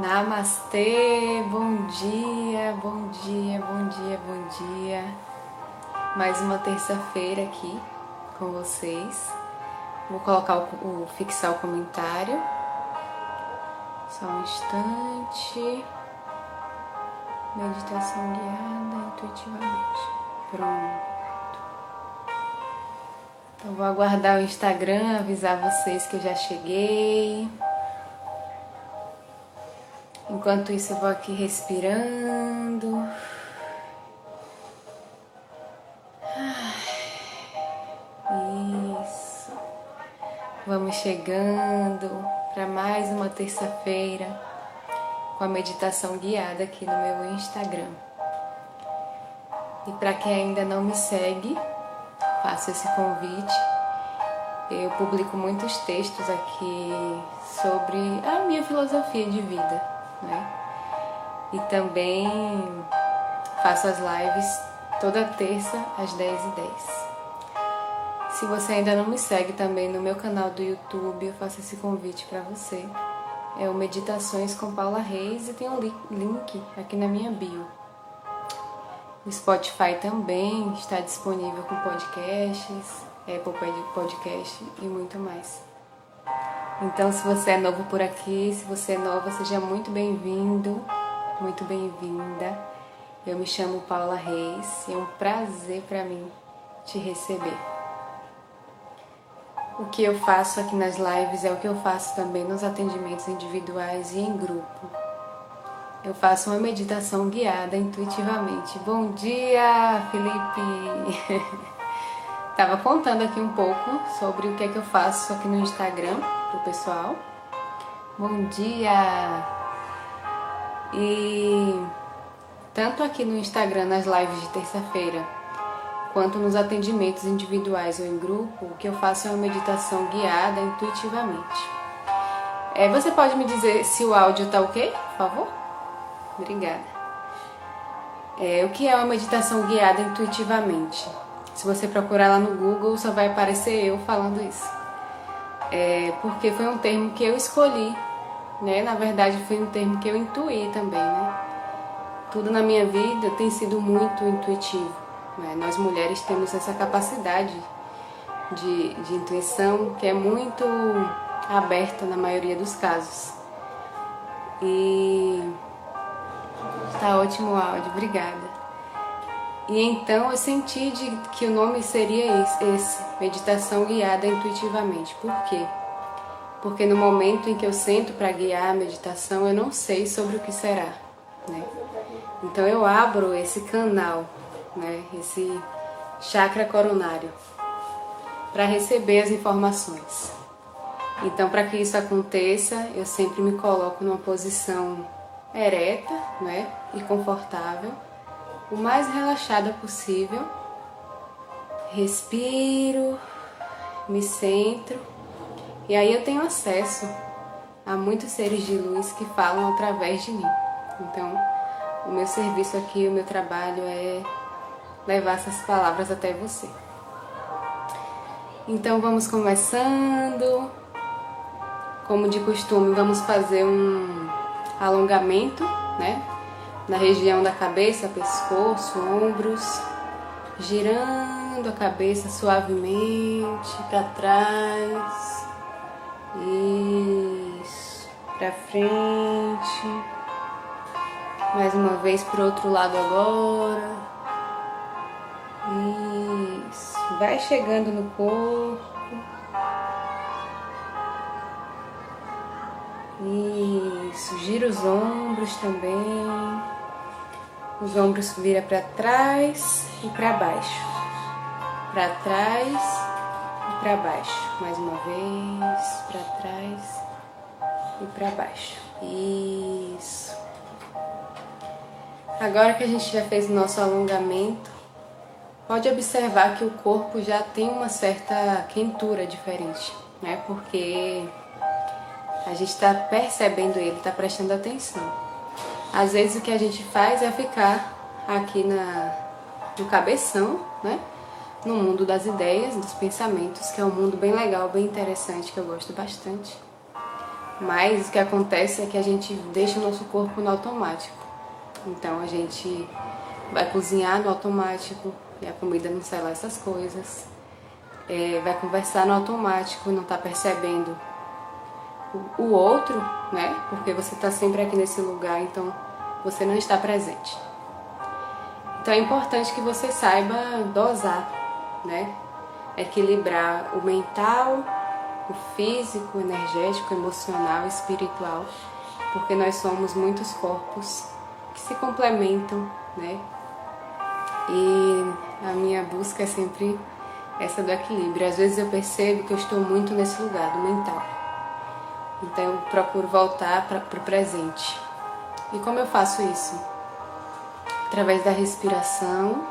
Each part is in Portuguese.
Namastê, bom dia, bom dia, bom dia, bom dia. Mais uma terça-feira aqui com vocês. Vou colocar o, o, fixar o comentário. Só um instante. Meditação guiada intuitivamente. Pronto. Então vou aguardar o Instagram, avisar vocês que eu já cheguei. Enquanto isso, eu vou aqui respirando. Isso. Vamos chegando para mais uma terça-feira com a meditação guiada aqui no meu Instagram. E para quem ainda não me segue, faço esse convite. Eu publico muitos textos aqui sobre a minha filosofia de vida né? E também faço as lives toda terça às 10h10. Se você ainda não me segue também no meu canal do YouTube, eu faço esse convite para você. É o Meditações com Paula Reis e tem um link aqui na minha bio. O Spotify também está disponível com podcasts, Apple Podcast e muito mais. Então, se você é novo por aqui, se você é nova, seja muito bem-vindo, muito bem-vinda. Eu me chamo Paula Reis e é um prazer para mim te receber. O que eu faço aqui nas lives é o que eu faço também nos atendimentos individuais e em grupo. Eu faço uma meditação guiada intuitivamente. Bom dia, Felipe! Tava contando aqui um pouco sobre o que é que eu faço aqui no Instagram pro pessoal. Bom dia! E tanto aqui no Instagram, nas lives de terça-feira, quanto nos atendimentos individuais ou em grupo, o que eu faço é uma meditação guiada intuitivamente. É, você pode me dizer se o áudio tá ok, por favor? Obrigada. É, o que é uma meditação guiada intuitivamente? Se você procurar lá no Google, só vai aparecer eu falando isso é, porque foi um termo que eu escolhi, né? Na verdade, foi um termo que eu intuí também, né? Tudo na minha vida tem sido muito intuitivo. Né? Nós mulheres temos essa capacidade de, de intuição que é muito aberta na maioria dos casos. E tá ótimo o áudio, obrigada. E então eu senti de, que o nome seria esse, esse, meditação guiada intuitivamente. Por quê? Porque no momento em que eu sento para guiar a meditação, eu não sei sobre o que será. Né? Então eu abro esse canal, né? esse chakra coronário, para receber as informações. Então, para que isso aconteça, eu sempre me coloco numa posição ereta né? e confortável o mais relaxada possível. Respiro, me centro e aí eu tenho acesso a muitos seres de luz que falam através de mim. Então, o meu serviço aqui, o meu trabalho é levar essas palavras até você. Então, vamos começando. Como de costume, vamos fazer um alongamento, né? na região da cabeça, pescoço, ombros, girando a cabeça suavemente para trás. Isso, para frente. Mais uma vez para o outro lado agora. Isso, vai chegando no corpo. Isso, gira os ombros também. Os ombros vira para trás e para baixo. Para trás e para baixo. Mais uma vez, para trás e para baixo. Isso. Agora que a gente já fez o nosso alongamento, pode observar que o corpo já tem uma certa quentura diferente, né? Porque a gente está percebendo ele, está prestando atenção. Às vezes o que a gente faz é ficar aqui na, no cabeção, né? No mundo das ideias, dos pensamentos, que é um mundo bem legal, bem interessante, que eu gosto bastante. Mas o que acontece é que a gente deixa o nosso corpo no automático. Então a gente vai cozinhar no automático e a comida não sai lá essas coisas. É, vai conversar no automático, não está percebendo o, o outro, né? Porque você está sempre aqui nesse lugar, então você não está presente. Então é importante que você saiba dosar, né? Equilibrar o mental, o físico, o energético, o emocional, o espiritual, porque nós somos muitos corpos que se complementam, né? E a minha busca é sempre essa do equilíbrio. Às vezes eu percebo que eu estou muito nesse lugar do mental. Então eu procuro voltar para o presente. E como eu faço isso? Através da respiração,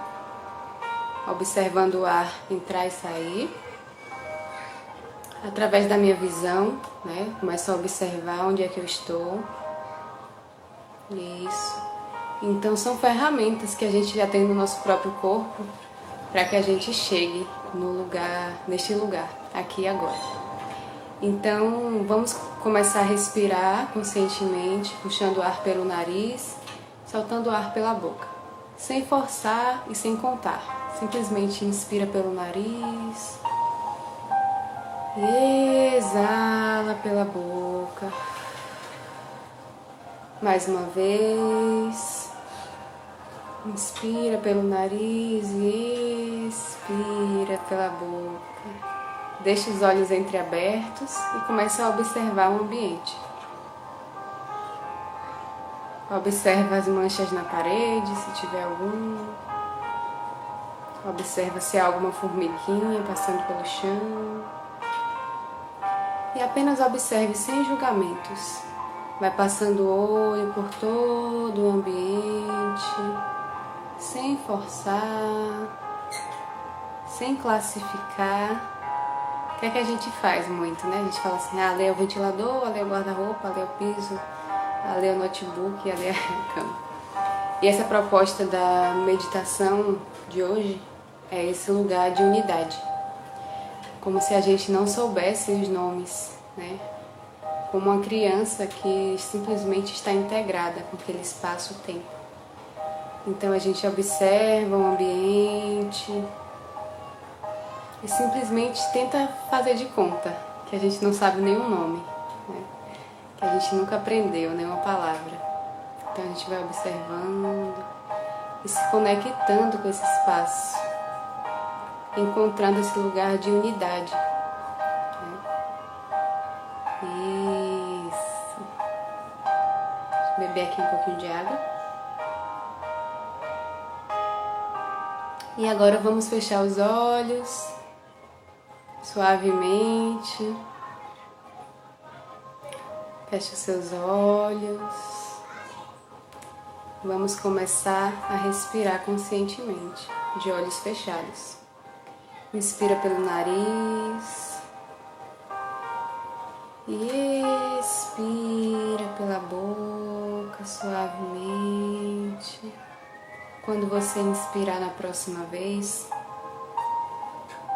observando o ar entrar e sair. Através da minha visão, né? Começo a observar onde é que eu estou. Isso. Então são ferramentas que a gente já tem no nosso próprio corpo para que a gente chegue no lugar, neste lugar, aqui e agora. Então vamos começar a respirar conscientemente, puxando o ar pelo nariz, soltando o ar pela boca, sem forçar e sem contar. Simplesmente inspira pelo nariz, exala pela boca. Mais uma vez. Inspira pelo nariz e expira pela boca. Deixe os olhos entreabertos e comece a observar o ambiente. Observa as manchas na parede, se tiver algum. Observa se há alguma formiguinha passando pelo chão. E apenas observe sem julgamentos. Vai passando o olho por todo o ambiente sem forçar, sem classificar. O que é que a gente faz muito, né? A gente fala assim, ah, ali é o ventilador, ali é o guarda-roupa, ali é o piso, ali é o notebook, ali é a cama. E essa proposta da meditação de hoje é esse lugar de unidade. Como se a gente não soubesse os nomes, né? Como uma criança que simplesmente está integrada com aquele espaço-tempo. Então a gente observa o ambiente e simplesmente tenta fazer de conta que a gente não sabe nenhum nome, né? que a gente nunca aprendeu nenhuma palavra. Então a gente vai observando e se conectando com esse espaço, encontrando esse lugar de unidade. Isso. Deixa eu beber aqui um pouquinho de água. E agora vamos fechar os olhos suavemente. Feche os seus olhos. Vamos começar a respirar conscientemente, de olhos fechados. Inspira pelo nariz e expira pela boca suavemente. Quando você inspirar na próxima vez,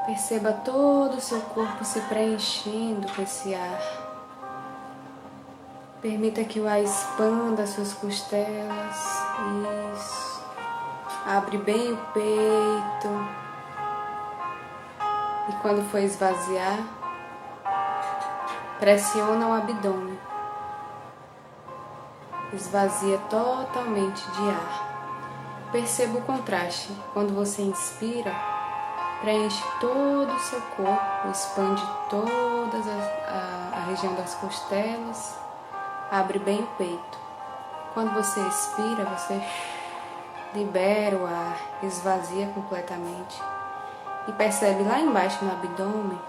perceba todo o seu corpo se preenchendo com esse ar. Permita que o ar expanda as suas costelas. Isso. Abre bem o peito. E quando for esvaziar, pressiona o abdômen. Esvazia totalmente de ar. Perceba o contraste. Quando você inspira, preenche todo o seu corpo, expande toda a, a, região das costelas, abre bem o peito. Quando você expira, você libera o ar, esvazia completamente e percebe lá embaixo no abdômen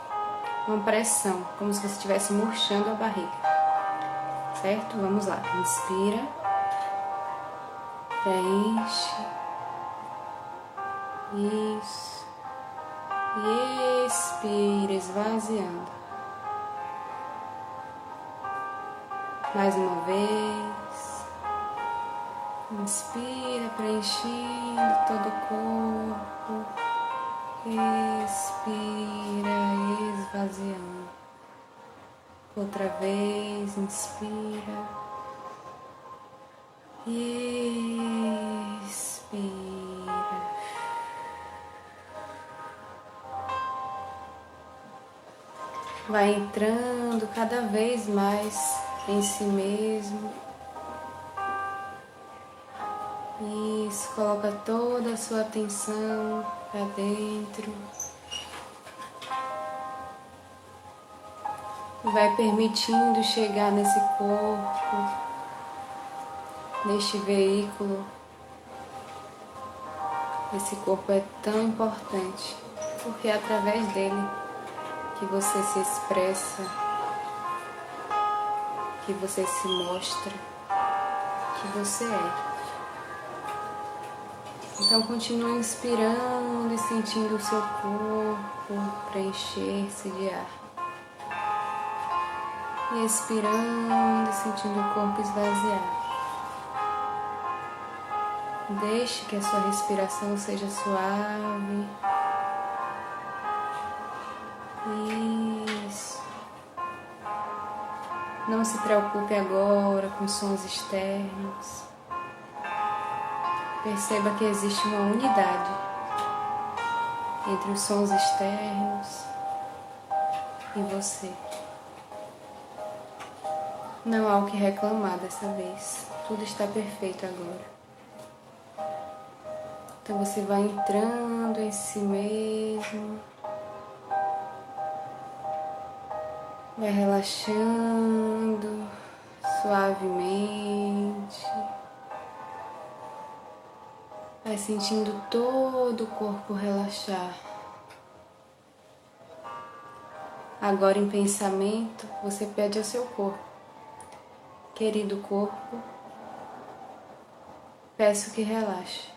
uma pressão, como se você estivesse murchando a barriga. Certo? Vamos lá. Inspira preenche. Isso. E expira, esvaziando. Mais uma vez. Inspira, preenchendo todo o corpo. Expira, esvaziando. Outra vez, inspira. Expira. Vai entrando cada vez mais em si mesmo. Isso, coloca toda a sua atenção para dentro. vai permitindo chegar nesse corpo, neste veículo. Esse corpo é tão importante porque é através dele que você se expressa, que você se mostra, que você é. Então continue inspirando e sentindo o seu corpo preencher-se de ar e expirando e sentindo o corpo esvaziar. Deixe que a sua respiração seja suave. Isso. Não se preocupe agora com sons externos. Perceba que existe uma unidade entre os sons externos e você. Não há o que reclamar dessa vez. Tudo está perfeito agora. Então você vai entrando em si mesmo. Vai relaxando suavemente. Vai sentindo todo o corpo relaxar. Agora, em pensamento, você pede ao seu corpo Querido corpo, peço que relaxe.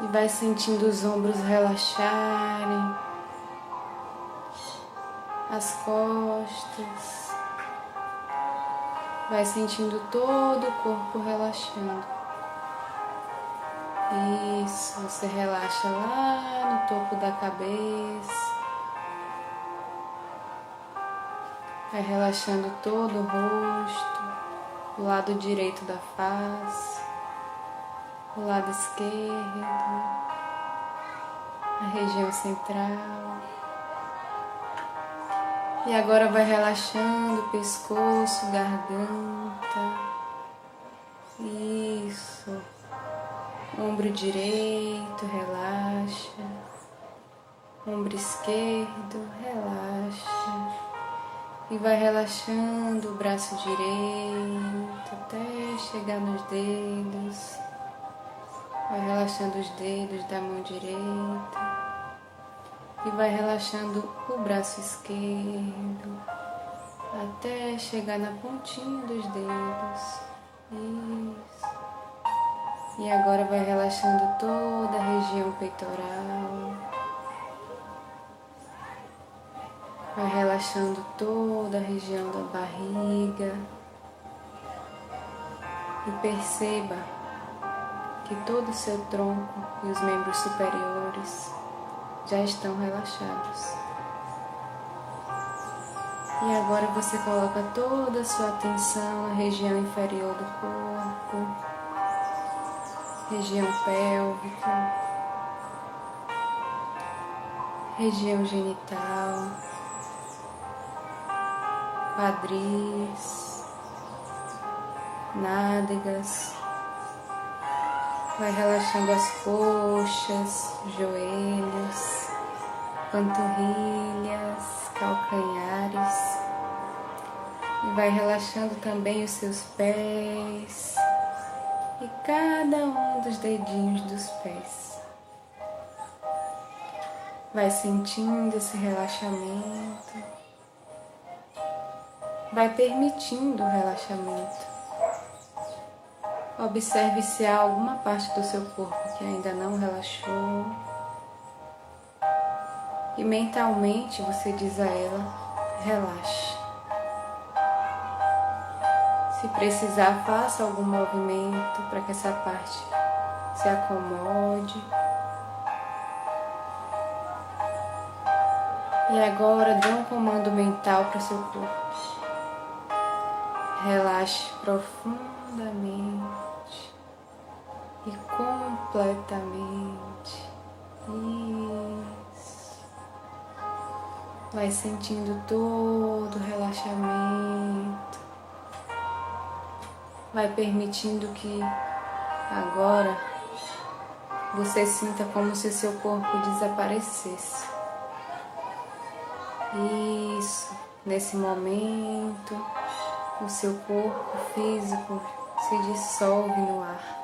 E vai sentindo os ombros relaxarem, as costas. Vai sentindo todo o corpo relaxando. Isso, você relaxa lá no topo da cabeça. Vai relaxando todo o rosto, o lado direito da face, o lado esquerdo, a região central. E agora vai relaxando o pescoço, garganta. Isso. Ombro direito, relaxa. Ombro esquerdo, relaxa. E vai relaxando o braço direito até chegar nos dedos. Vai relaxando os dedos da mão direita. E vai relaxando o braço esquerdo até chegar na pontinha dos dedos. Isso. E agora vai relaxando toda a região peitoral. Vai relaxando toda a região da barriga e perceba que todo o seu tronco e os membros superiores já estão relaxados. E agora você coloca toda a sua atenção na região inferior do corpo, região pélvica, região genital quadris, nádegas. Vai relaxando as coxas, joelhos, panturrilhas, calcanhares. E vai relaxando também os seus pés e cada um dos dedinhos dos pés. Vai sentindo esse relaxamento vai permitindo o relaxamento. Observe se há alguma parte do seu corpo que ainda não relaxou. E mentalmente você diz a ela: relaxe. Se precisar, faça algum movimento para que essa parte se acomode. E agora dê um comando mental para seu corpo. Relaxe profundamente e completamente. Isso. Vai sentindo todo o relaxamento. Vai permitindo que agora você sinta como se seu corpo desaparecesse. Isso, nesse momento, o seu corpo físico se dissolve no ar,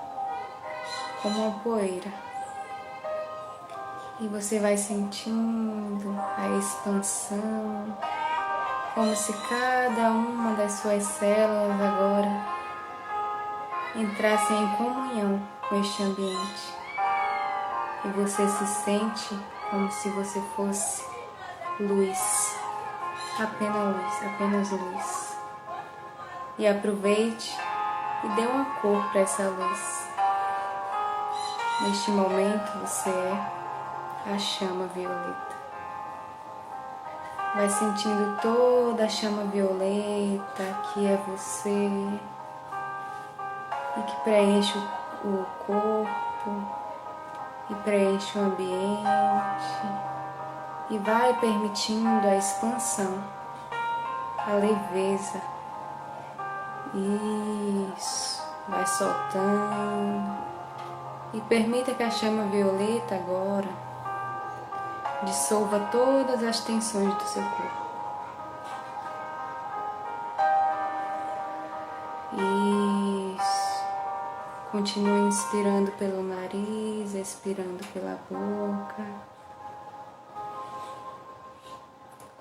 como uma poeira. E você vai sentindo a expansão, como se cada uma das suas células agora entrassem em comunhão com este ambiente. E você se sente como se você fosse luz, apenas luz, apenas luz. E aproveite e dê uma cor para essa luz. Neste momento você é a chama violeta. Vai sentindo toda a chama violeta que é você e que preenche o corpo e preenche o ambiente e vai permitindo a expansão, a leveza. Isso, vai soltando e permita que a chama violeta agora dissolva todas as tensões do seu corpo. Isso. Continue inspirando pelo nariz, expirando pela boca.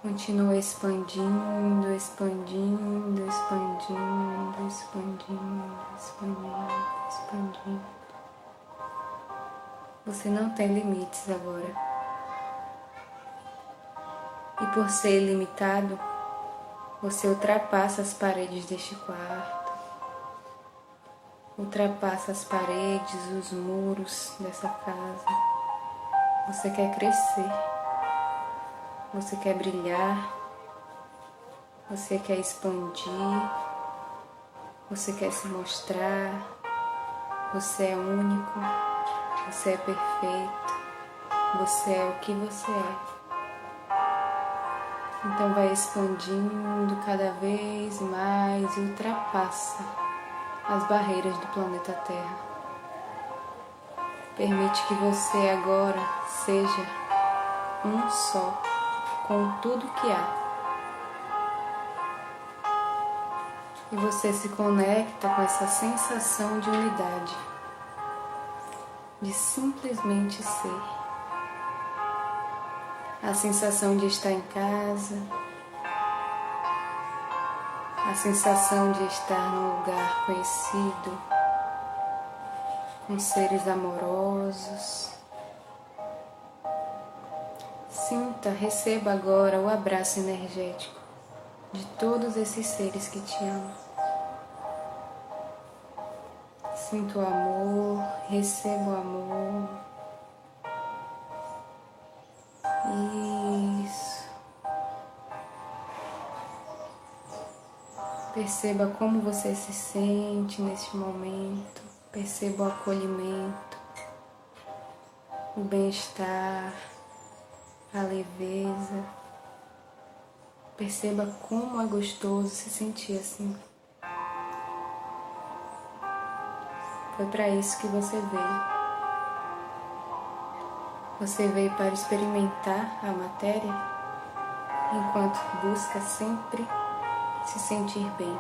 Continua expandindo, expandindo, expandindo, expandindo, expandindo, expandindo. Você não tem limites agora. E por ser ilimitado, você ultrapassa as paredes deste quarto, ultrapassa as paredes, os muros dessa casa. Você quer crescer. Você quer brilhar, você quer expandir, você quer se mostrar, você é único, você é perfeito, você é o que você é. Então vai expandindo cada vez mais e ultrapassa as barreiras do planeta Terra. Permite que você agora seja um só com tudo que há. E você se conecta com essa sensação de unidade, de simplesmente ser. A sensação de estar em casa, a sensação de estar num lugar conhecido, com seres amorosos Sinta, receba agora o abraço energético de todos esses seres que te amam. Sinta o amor, receba o amor. Isso. Perceba como você se sente neste momento. Perceba o acolhimento, o bem-estar a leveza. Perceba como é gostoso se sentir assim. Foi para isso que você veio. Você veio para experimentar a matéria enquanto busca sempre se sentir bem.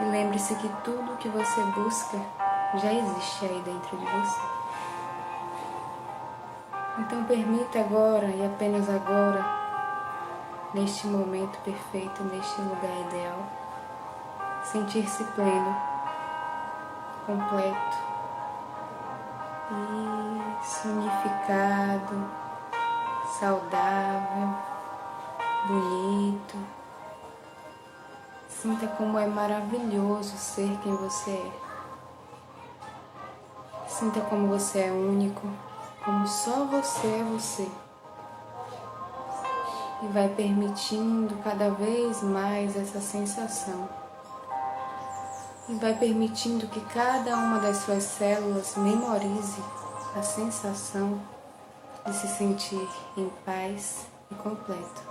E lembre-se que tudo que você busca já existe aí dentro de você. Então permita agora e apenas agora, neste momento perfeito, neste lugar ideal, sentir-se pleno, completo e unificado, saudável, bonito. Sinta como é maravilhoso ser quem você é. Sinta como você é único como só você é você. e vai permitindo cada vez mais essa sensação. E vai permitindo que cada uma das suas células memorize a sensação de se sentir em paz e completo.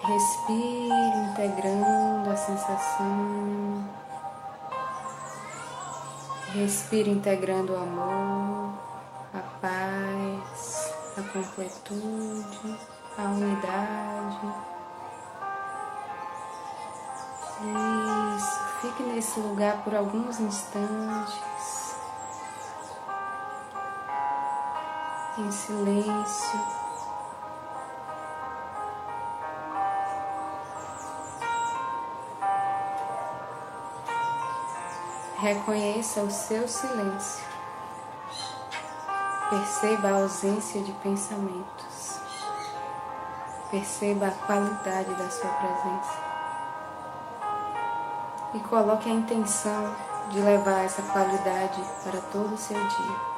Respire integrando a sensação. Respire integrando o amor, a paz, a completude, a unidade. Isso, fique nesse lugar por alguns instantes, em silêncio. Reconheça o seu silêncio. Perceba a ausência de pensamentos. Perceba a qualidade da sua presença. E coloque a intenção de levar essa qualidade para todo o seu dia.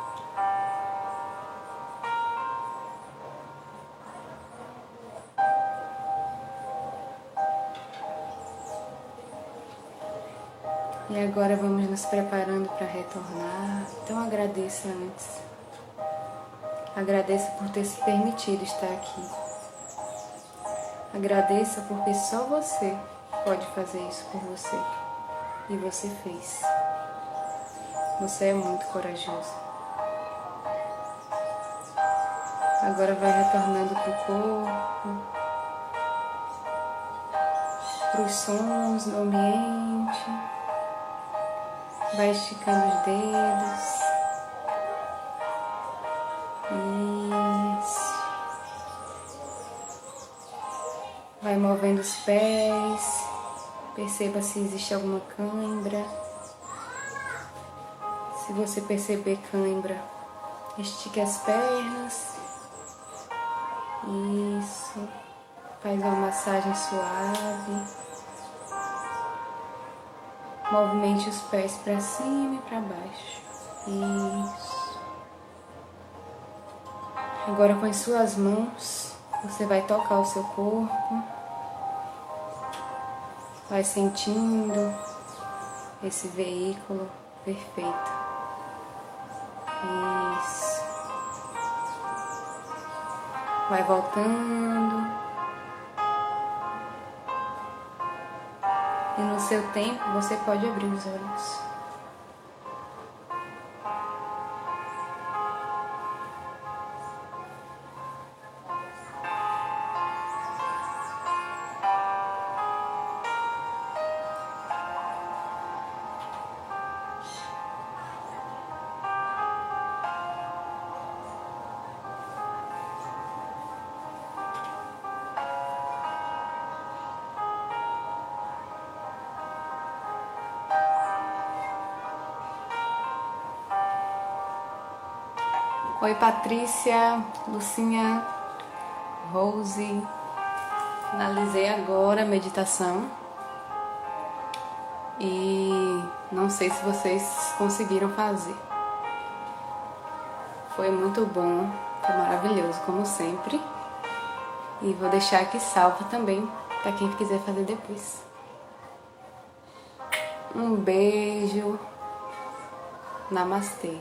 E agora vamos nos preparando para retornar. Então agradeça antes. Agradeça por ter se permitido estar aqui. Agradeça porque só você pode fazer isso por você. E você fez. Você é muito corajoso. Agora vai retornando para o corpo, para os sons do ambiente. Vai esticando os dedos. Isso. Vai movendo os pés. Perceba se existe alguma cãibra. Se você perceber cãibra, estique as pernas. Isso. Faz uma massagem suave. Movimente os pés para cima e para baixo. Isso. Agora com as suas mãos, você vai tocar o seu corpo. Vai sentindo esse veículo perfeito. Isso. Vai voltando. E no seu tempo você pode abrir os olhos. Oi, Patrícia, Lucinha, Rose. Finalizei agora a meditação e não sei se vocês conseguiram fazer. Foi muito bom, foi maravilhoso, como sempre. E vou deixar aqui salvo também para quem quiser fazer depois. Um beijo. Namastê.